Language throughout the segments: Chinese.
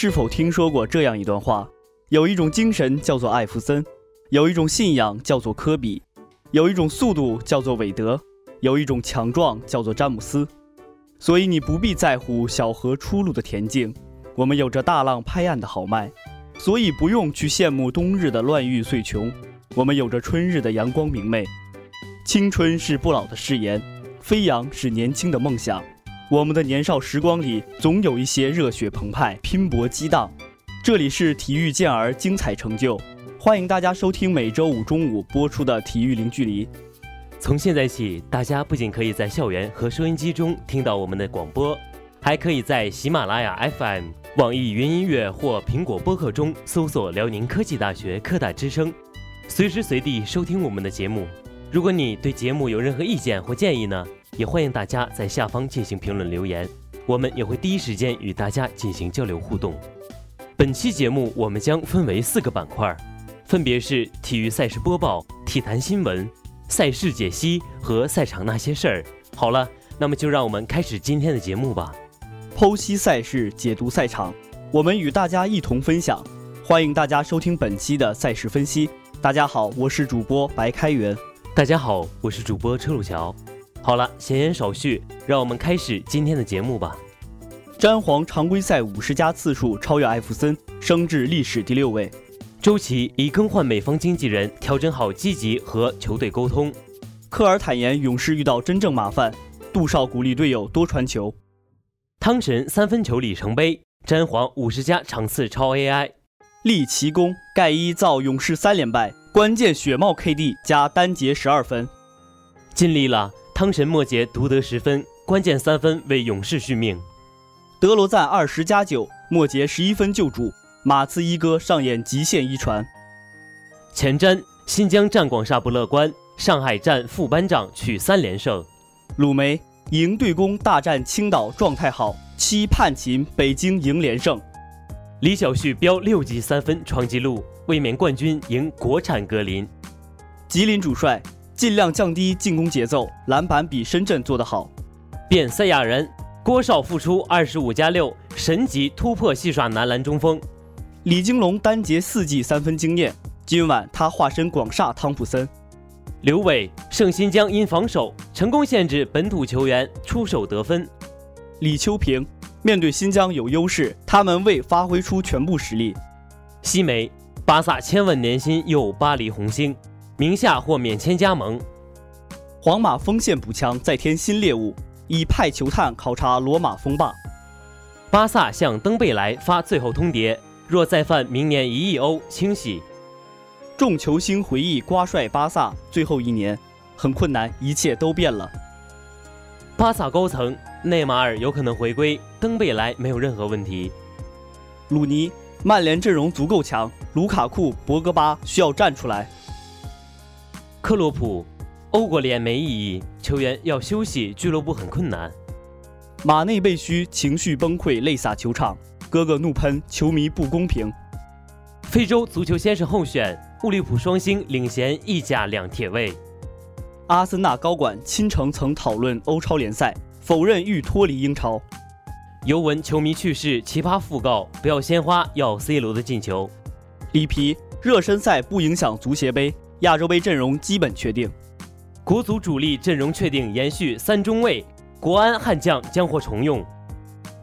是否听说过这样一段话？有一种精神叫做艾弗森，有一种信仰叫做科比，有一种速度叫做韦德，有一种强壮叫做詹姆斯。所以你不必在乎小河出路的恬静，我们有着大浪拍岸的豪迈。所以不用去羡慕冬日的乱玉碎琼，我们有着春日的阳光明媚。青春是不老的誓言，飞扬是年轻的梦想。我们的年少时光里，总有一些热血澎湃、拼搏激荡。这里是体育健儿精彩成就，欢迎大家收听每周五中午播出的《体育零距离》。从现在起，大家不仅可以在校园和收音机中听到我们的广播，还可以在喜马拉雅 FM、网易云音乐或苹果播客中搜索辽宁科技大学科大之声，随时随地收听我们的节目。如果你对节目有任何意见或建议呢？也欢迎大家在下方进行评论留言，我们也会第一时间与大家进行交流互动。本期节目我们将分为四个板块，分别是体育赛事播报、体坛新闻、赛事解析和赛场那些事儿。好了，那么就让我们开始今天的节目吧。剖析赛事，解读赛场，我们与大家一同分享。欢迎大家收听本期的赛事分析。大家好，我是主播白开元。大家好，我是主播车路桥。好了，闲言少叙，让我们开始今天的节目吧。詹皇常规赛五十加次数超越艾弗森，升至历史第六位。周琦已更换美方经纪人，调整好积极和球队沟通。科尔坦言勇士遇到真正麻烦。杜少鼓励队友多传球。汤神三分球里程碑，詹皇五十加场次超 AI。立奇功，盖伊造勇士三连败，关键血帽 KD 加单节十二分，尽力了。汤神末节独得十分，关键三分为勇士续命。德罗赞二十加九，末节十一分救主。马刺一哥上演极限一传。前瞻新疆战广厦不乐观，上海战副班长取三连胜。鲁梅赢对攻大战青岛状态好，七叛秦北京赢连胜。李晓旭飙六记三分创纪录，卫冕冠军赢国产格林。吉林主帅。尽量降低进攻节奏，篮板比深圳做得好。变赛亚人郭少复出二十五加六，神级突破戏耍男篮中锋。李金龙单节四记三分惊艳，今晚他化身广厦汤普森。刘伟胜新疆因防守成功限制本土球员出手得分。李秋平面对新疆有优势，他们未发挥出全部实力。西梅巴萨千万年薪又巴黎红星。名下或免签加盟，皇马锋线补强再添新猎物，以派球探考察罗马锋霸。巴萨向登贝莱发最后通牒，若再犯，明年一亿欧清洗。众球星回忆瓜帅巴萨最后一年，很困难，一切都变了。巴萨高层，内马尔有可能回归，登贝莱没有任何问题。鲁尼，曼联阵容足够强，卢卡库、博格巴需要站出来。克洛普，欧国联没意义，球员要休息，俱乐部很困难。马内被嘘，情绪崩溃，泪洒球场。哥哥怒喷，球迷不公平。非洲足球先生候选，物利普双星领衔意甲两铁卫。阿森纳高管亲诚曾讨论欧超联赛，否认欲脱离英超。尤文球迷去世，奇葩讣告，不要鲜花，要 C 罗的进球。里皮，热身赛不影响足协杯。亚洲杯阵容基本确定，国足主力阵容确定延续三中卫，国安悍将将获重用。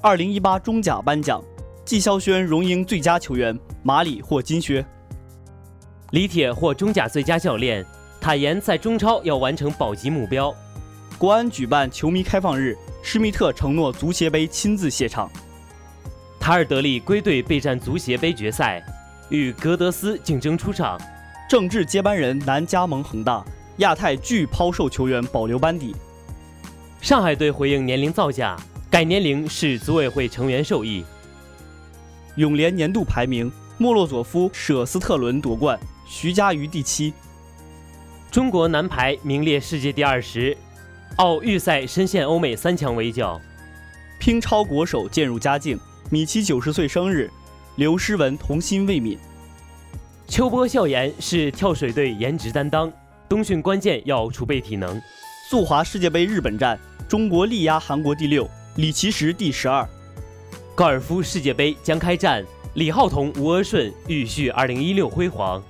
二零一八中甲颁奖，季霄轩荣膺最佳球员，马里获金靴。李铁获中甲最佳教练，坦言在中超要完成保级目标。国安举办球迷开放日，施密特承诺足协杯亲自谢场。塔尔德利归队备战足协杯决赛，与格德斯竞争出场。郑智接班人难加盟恒大，亚太拒抛售球员保留班底。上海队回应年龄造假，改年龄是组委会成员授意。永联年度排名，莫洛佐夫舍斯特伦夺冠，徐嘉余第七。中国男排名列世界第二十，奥预赛深陷欧美三强围剿。乒超国手渐入佳境，米奇九十岁生日，刘诗雯童心未泯。秋波笑颜是跳水队颜值担当，冬训关键要储备体能。速滑世界杯日本站，中国力压韩国第六，李奇时第十二。高尔夫世界杯将开战，李浩彤、吴阿顺欲续2016辉煌。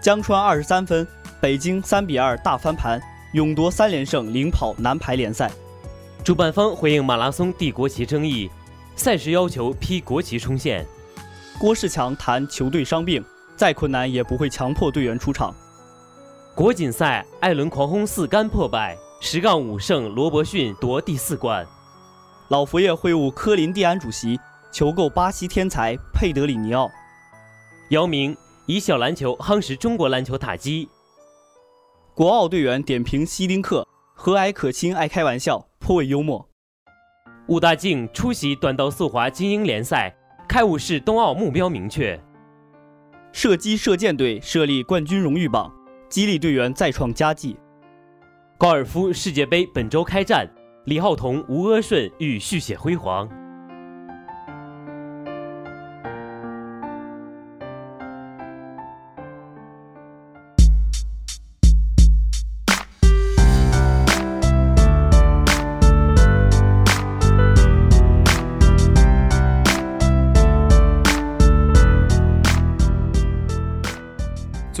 江川二十三分，北京三比二大翻盘，勇夺三连胜，领跑男排联赛。主办方回应马拉松递国旗争议，赛事要求披国旗冲线。郭士强谈球队伤病，再困难也不会强迫队员出场。国锦赛，艾伦狂轰四杆破败，十杠五胜，罗伯逊夺第四冠。老佛爷会晤科林蒂安主席，求购巴西天才佩德里尼奥。姚明以小篮球夯实中国篮球打击。国奥队员点评希丁克和蔼可亲，爱开玩笑，颇为幽默。武大靖出席短道速滑精英联赛，开幕式冬奥目标明确。射击射箭队设立冠军荣誉榜。激励队员再创佳绩。高尔夫世界杯本周开战，李昊桐、吴阿顺欲续写辉煌。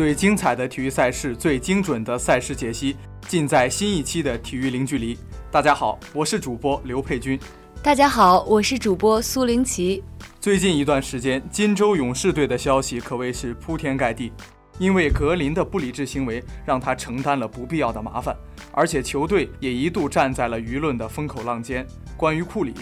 最精彩的体育赛事，最精准的赛事解析，尽在新一期的体育零距离。大家好，我是主播刘佩君。大家好，我是主播苏林奇。最近一段时间，金州勇士队的消息可谓是铺天盖地，因为格林的不理智行为让他承担了不必要的麻烦，而且球队也一度站在了舆论的风口浪尖。关于库里。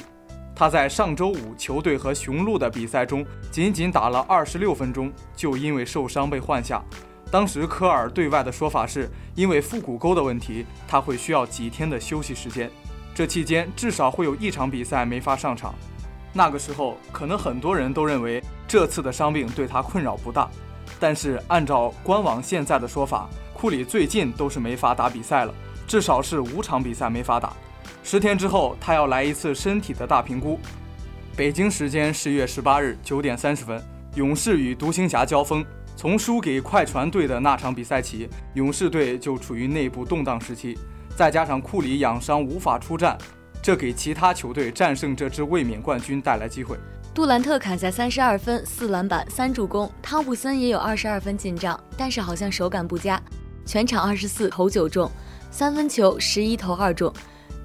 他在上周五球队和雄鹿的比赛中，仅仅打了二十六分钟，就因为受伤被换下。当时科尔对外的说法是，因为腹股沟的问题，他会需要几天的休息时间。这期间至少会有一场比赛没法上场。那个时候，可能很多人都认为这次的伤病对他困扰不大。但是按照官网现在的说法，库里最近都是没法打比赛了，至少是五场比赛没法打。十天之后，他要来一次身体的大评估。北京时间十月十八日九点三十分，勇士与独行侠交锋。从输给快船队的那场比赛起，勇士队就处于内部动荡时期。再加上库里养伤无法出战，这给其他球队战胜这支卫冕冠军带来机会。杜兰特砍下三十二分、四篮板、三助攻，汤普森也有二十二分进账，但是好像手感不佳，全场二十四投九中，三分球十一投二中。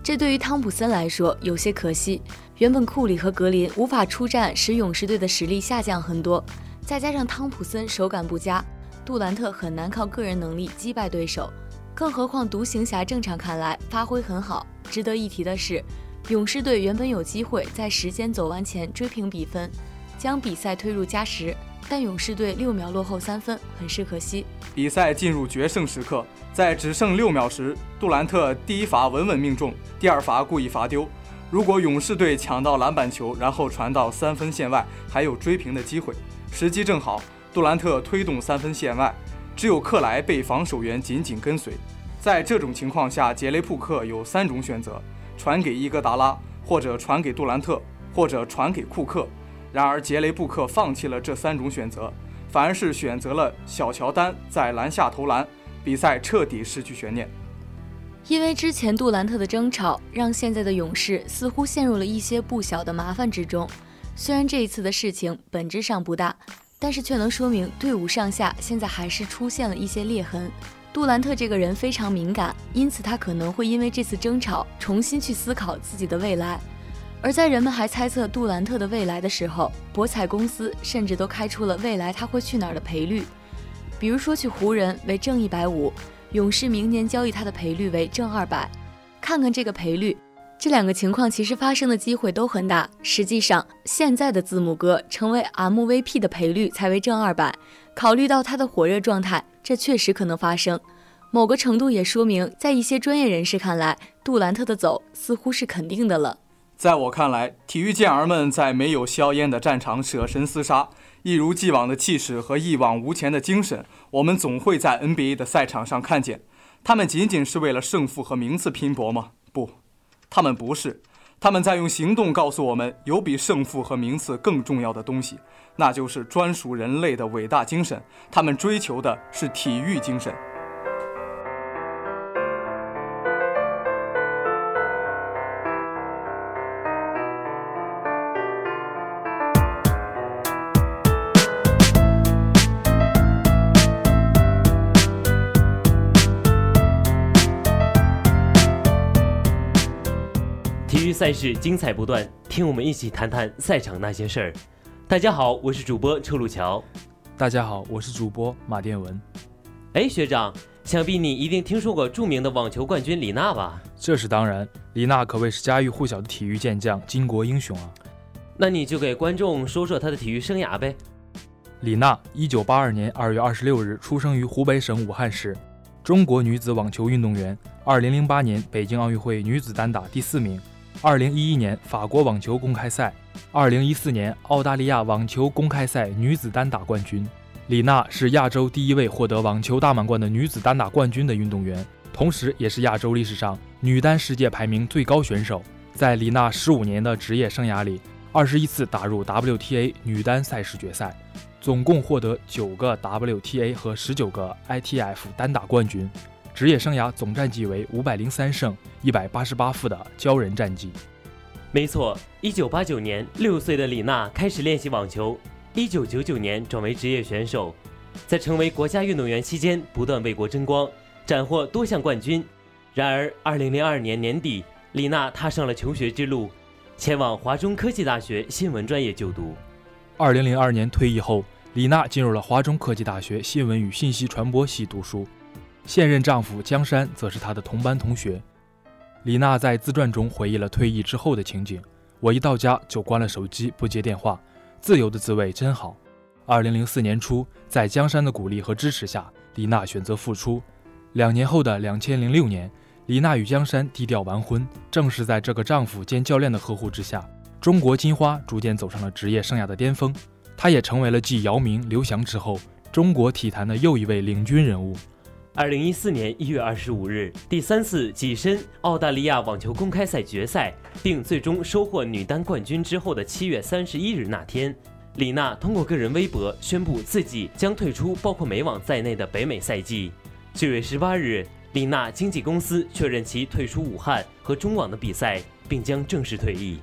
这对于汤普森来说有些可惜。原本库里和格林无法出战，使勇士队的实力下降很多。再加上汤普森手感不佳，杜兰特很难靠个人能力击败对手。更何况独行侠正常看来发挥很好。值得一提的是，勇士队原本有机会在时间走完前追平比分，将比赛推入加时，但勇士队六秒落后三分，很是可惜。比赛进入决胜时刻。在只剩六秒时，杜兰特第一罚稳稳命中，第二罚故意罚丢。如果勇士队抢到篮板球，然后传到三分线外，还有追平的机会。时机正好，杜兰特推动三分线外，只有克莱被防守员紧紧跟随。在这种情况下，杰雷布克有三种选择：传给伊戈达拉，或者传给杜兰特，或者传给库克。然而杰雷布克放弃了这三种选择，反而是选择了小乔丹在篮下投篮。比赛彻底失去悬念，因为之前杜兰特的争吵，让现在的勇士似乎陷入了一些不小的麻烦之中。虽然这一次的事情本质上不大，但是却能说明队伍上下现在还是出现了一些裂痕。杜兰特这个人非常敏感，因此他可能会因为这次争吵重新去思考自己的未来。而在人们还猜测杜兰特的未来的时候，博彩公司甚至都开出了未来他会去哪儿的赔率。比如说去湖人为正一百五，勇士明年交易他的赔率为正二百，看看这个赔率，这两个情况其实发生的机会都很大。实际上，现在的字母哥成为 MVP 的赔率才为正二百，考虑到他的火热状态，这确实可能发生。某个程度也说明，在一些专业人士看来，杜兰特的走似乎是肯定的了。在我看来，体育健儿们在没有硝烟的战场舍身厮杀。一如既往的气势和一往无前的精神，我们总会在 NBA 的赛场上看见。他们仅仅是为了胜负和名次拼搏吗？不，他们不是。他们在用行动告诉我们，有比胜负和名次更重要的东西，那就是专属人类的伟大精神。他们追求的是体育精神。赛事精彩不断，听我们一起谈谈赛场那些事儿。大家好，我是主播车路桥。大家好，我是主播马殿文。哎，学长，想必你一定听说过著名的网球冠军李娜吧？这是当然，李娜可谓是家喻户晓的体育健将、巾帼英雄啊。那你就给观众说说她的体育生涯呗。李娜，一九八二年二月二十六日出生于湖北省武汉市，中国女子网球运动员。二零零八年北京奥运会女子单打第四名。二零一一年法国网球公开赛。二零一四年澳大利亚网球公开赛女子单打冠军。李娜是亚洲第一位获得网球大满贯的女子单打冠军的运动员，同时也是亚洲历史上女单世界排名最高选手。在李娜十五年的职业生涯里，二十一次打入 WTA 女单赛事决赛。总共获得九个 WTA 和十九个 ITF 单打冠军，职业生涯总战绩为五百零三胜一百八十八负的骄人战绩。没错，一九八九年，六岁的李娜开始练习网球，一九九九年转为职业选手，在成为国家运动员期间不断为国争光，斩获多项冠军。然而，二零零二年年底，李娜踏上了求学之路，前往华中科技大学新闻专业就读。二零零二年退役后。李娜进入了华中科技大学新闻与信息传播系读书，现任丈夫江山则是她的同班同学。李娜在自传中回忆了退役之后的情景：“我一到家就关了手机，不接电话，自由的滋味真好。”二零零四年初，在江山的鼓励和支持下，李娜选择复出。两年后的两千零六年，李娜与江山低调完婚。正是在这个丈夫兼教练的呵护之下，中国金花逐渐走上了职业生涯的巅峰。她也成为了继姚明、刘翔之后，中国体坛的又一位领军人物。二零一四年一月二十五日，第三次跻身澳大利亚网球公开赛决赛，并最终收获女单冠军之后的七月三十一日那天，李娜通过个人微博宣布自己将退出包括美网在内的北美赛季。九月十八日，李娜经纪公司确认其退出武汉和中网的比赛，并将正式退役。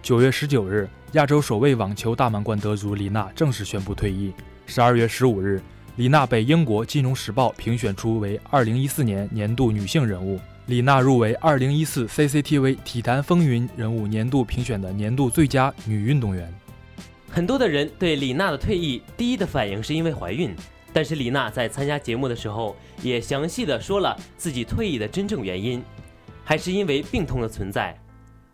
九月十九日。亚洲首位网球大满贯得主李娜正式宣布退役。十二月十五日，李娜被英国《金融时报》评选出为二零一四年年度女性人物。李娜入围二零一四 CCTV 体坛风云人物年度评选的年度最佳女运动员。很多的人对李娜的退役第一的反应是因为怀孕，但是李娜在参加节目的时候也详细的说了自己退役的真正原因，还是因为病痛的存在。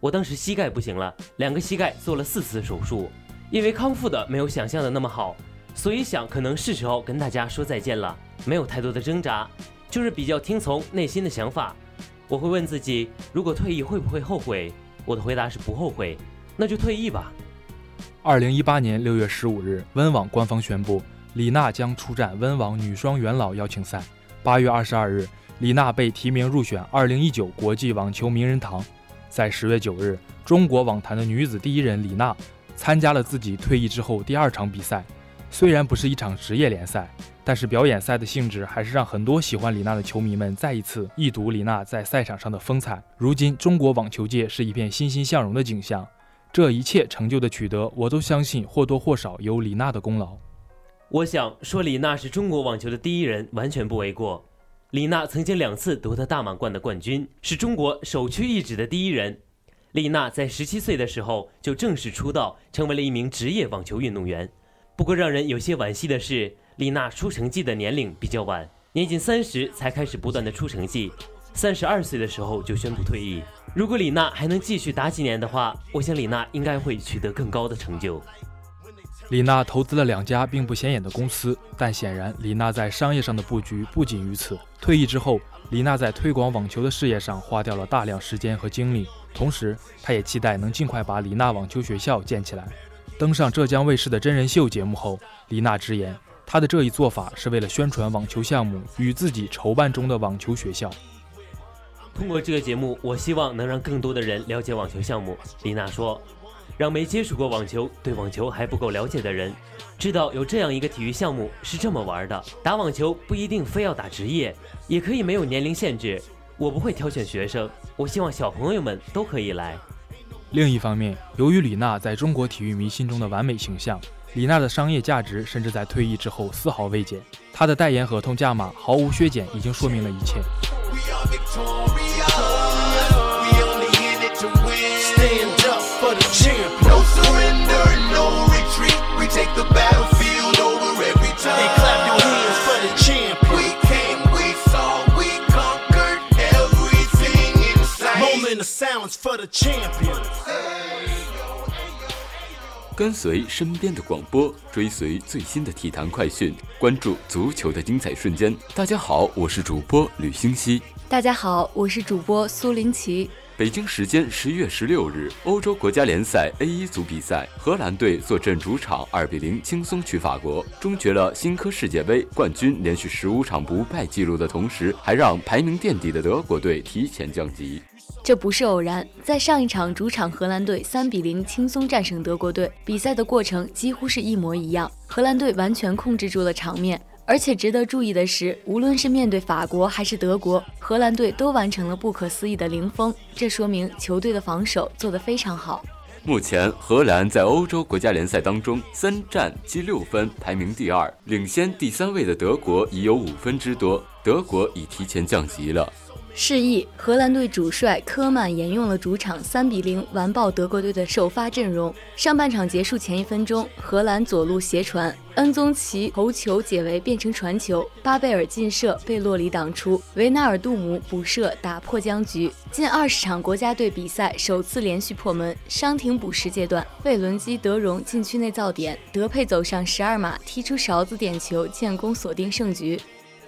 我当时膝盖不行了，两个膝盖做了四次手术，因为康复的没有想象的那么好，所以想可能是时候跟大家说再见了。没有太多的挣扎，就是比较听从内心的想法。我会问自己，如果退役会不会后悔？我的回答是不后悔，那就退役吧。二零一八年六月十五日，温网官方宣布，李娜将出战温网女双元老邀请赛。八月二十二日，李娜被提名入选二零一九国际网球名人堂。在十月九日，中国网坛的女子第一人李娜参加了自己退役之后第二场比赛。虽然不是一场职业联赛，但是表演赛的性质还是让很多喜欢李娜的球迷们再一次一睹李娜在赛场上的风采。如今，中国网球界是一片欣欣向荣的景象。这一切成就的取得，我都相信或多或少有李娜的功劳。我想说，李娜是中国网球的第一人，完全不为过。李娜曾经两次夺得大满贯的冠军，是中国首屈一指的第一人。李娜在十七岁的时候就正式出道，成为了一名职业网球运动员。不过让人有些惋惜的是，李娜出成绩的年龄比较晚，年仅三十才开始不断的出成绩，三十二岁的时候就宣布退役。如果李娜还能继续打几年的话，我想李娜应该会取得更高的成就。李娜投资了两家并不显眼的公司，但显然李娜在商业上的布局不仅于此。退役之后，李娜在推广网球的事业上花掉了大量时间和精力，同时她也期待能尽快把李娜网球学校建起来。登上浙江卫视的真人秀节目后，李娜直言，她的这一做法是为了宣传网球项目与自己筹办中的网球学校。通过这个节目，我希望能让更多的人了解网球项目。李娜说。让没接触过网球、对网球还不够了解的人，知道有这样一个体育项目是这么玩的。打网球不一定非要打职业，也可以没有年龄限制。我不会挑选学生，我希望小朋友们都可以来。另一方面由于李娜在中国体育迷心中的完美形象李娜的商业价值甚至在退役之后丝毫未减她的代言合同价码毫无削减已经说明了一切。For the champion. 跟随身边的广播，追随最新的体坛快讯，关注足球的精彩瞬间。大家好，我是主播吕星熙。大家好，我是主播苏林奇。北京时间十一月十六日，欧洲国家联赛 A 一组比赛，荷兰队坐镇主场，二比零轻松取法国，终结了新科世界杯冠军连续十五场不败纪录的同时，还让排名垫底的德国队提前降级。这不是偶然，在上一场主场荷兰队三比零轻松战胜德国队，比赛的过程几乎是一模一样，荷兰队完全控制住了场面。而且值得注意的是，无论是面对法国还是德国，荷兰队都完成了不可思议的零封，这说明球队的防守做得非常好。目前，荷兰在欧洲国家联赛当中三战积六分，排名第二，领先第三位的德国已有五分之多，德国已提前降级了。示意荷兰队主帅科曼沿用了主场三比零完爆德国队的首发阵容。上半场结束前一分钟，荷兰左路斜传，恩宗奇头球解围变成传球，巴贝尔劲射被洛里挡出，维纳尔杜姆补射打破僵局。近二十场国家队比赛首次连续破门。伤停补时阶段，费伦基德容禁区内造点，德佩走上十二码踢出勺子点球建功锁定胜局。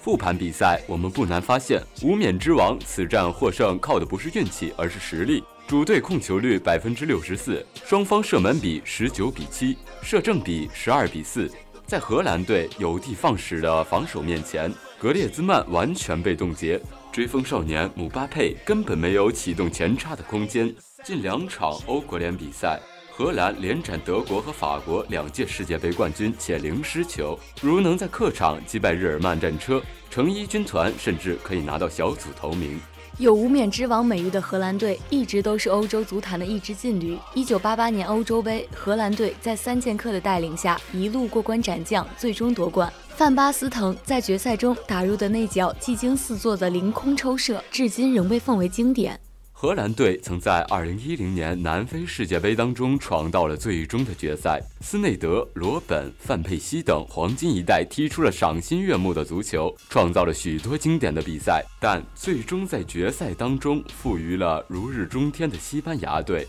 复盘比赛，我们不难发现，无冕之王此战获胜靠的不是运气，而是实力。主队控球率百分之六十四，双方射门比十九比七，射正比十二比四。在荷兰队有的放矢的防守面前，格列兹曼完全被冻结，追风少年姆巴佩根本没有启动前插的空间。近两场欧国联比赛。荷兰连斩德国和法国两届世界杯冠军，且零失球。如能在客场击败日耳曼战车，成衣军团甚至可以拿到小组头名。有无冕之王美誉的荷兰队，一直都是欧洲足坛的一支劲旅。一九八八年欧洲杯，荷兰队在三剑客的带领下一路过关斩将，最终夺冠。范巴斯滕在决赛中打入的那脚技惊四座的凌空抽射，至今仍被奉为经典。荷兰队曾在2010年南非世界杯当中闯到了最终的决赛，斯内德、罗本、范佩西等黄金一代踢出了赏心悦目的足球，创造了许多经典的比赛，但最终在决赛当中负于了如日中天的西班牙队。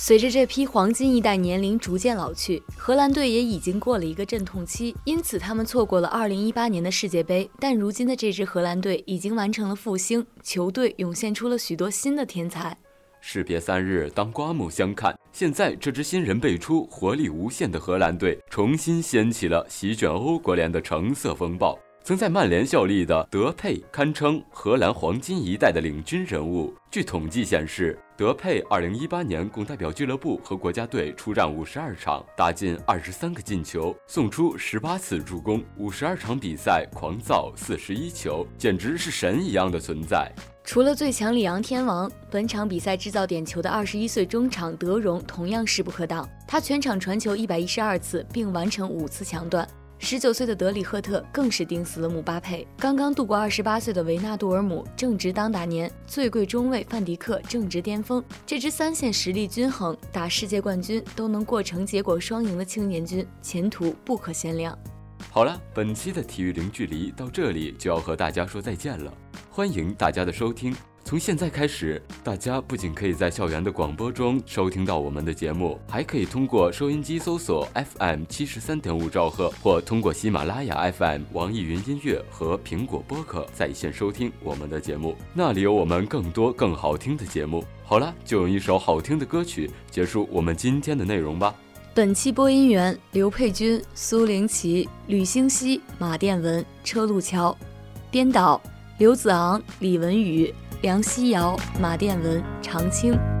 随着这批黄金一代年龄逐渐老去，荷兰队也已经过了一个阵痛期，因此他们错过了2018年的世界杯。但如今的这支荷兰队已经完成了复兴，球队涌现出了许多新的天才。士别三日，当刮目相看。现在这支新人辈出、活力无限的荷兰队，重新掀起了席卷欧国联的橙色风暴。曾在曼联效力的德佩堪称荷兰黄金一代的领军人物。据统计显示，德佩2018年共代表俱乐部和国家队出战52场，打进23个进球，送出18次助攻，52场比赛狂造41球，简直是神一样的存在。除了最强里昂天王，本场比赛制造点球的21岁中场德容同样势不可挡，他全场传球112次，并完成五次抢断。十九岁的德里赫特更是盯死了姆巴佩。刚刚度过二十八岁的维纳杜尔姆正值当打年，最贵中卫范迪克正值巅峰。这支三线实力均衡、打世界冠军都能过成结果双赢的青年军，前途不可限量。好了，本期的体育零距离到这里就要和大家说再见了，欢迎大家的收听。从现在开始，大家不仅可以在校园的广播中收听到我们的节目，还可以通过收音机搜索 FM 七十三点五兆赫，或通过喜马拉雅 FM、网易云音乐和苹果播客在线收听我们的节目。那里有我们更多更好听的节目。好了，就用一首好听的歌曲结束我们今天的内容吧。本期播音员：刘佩君、苏灵琪、吕星熙、马殿文、车路桥，编导：刘子昂、李文宇。梁希尧、马殿文、常青。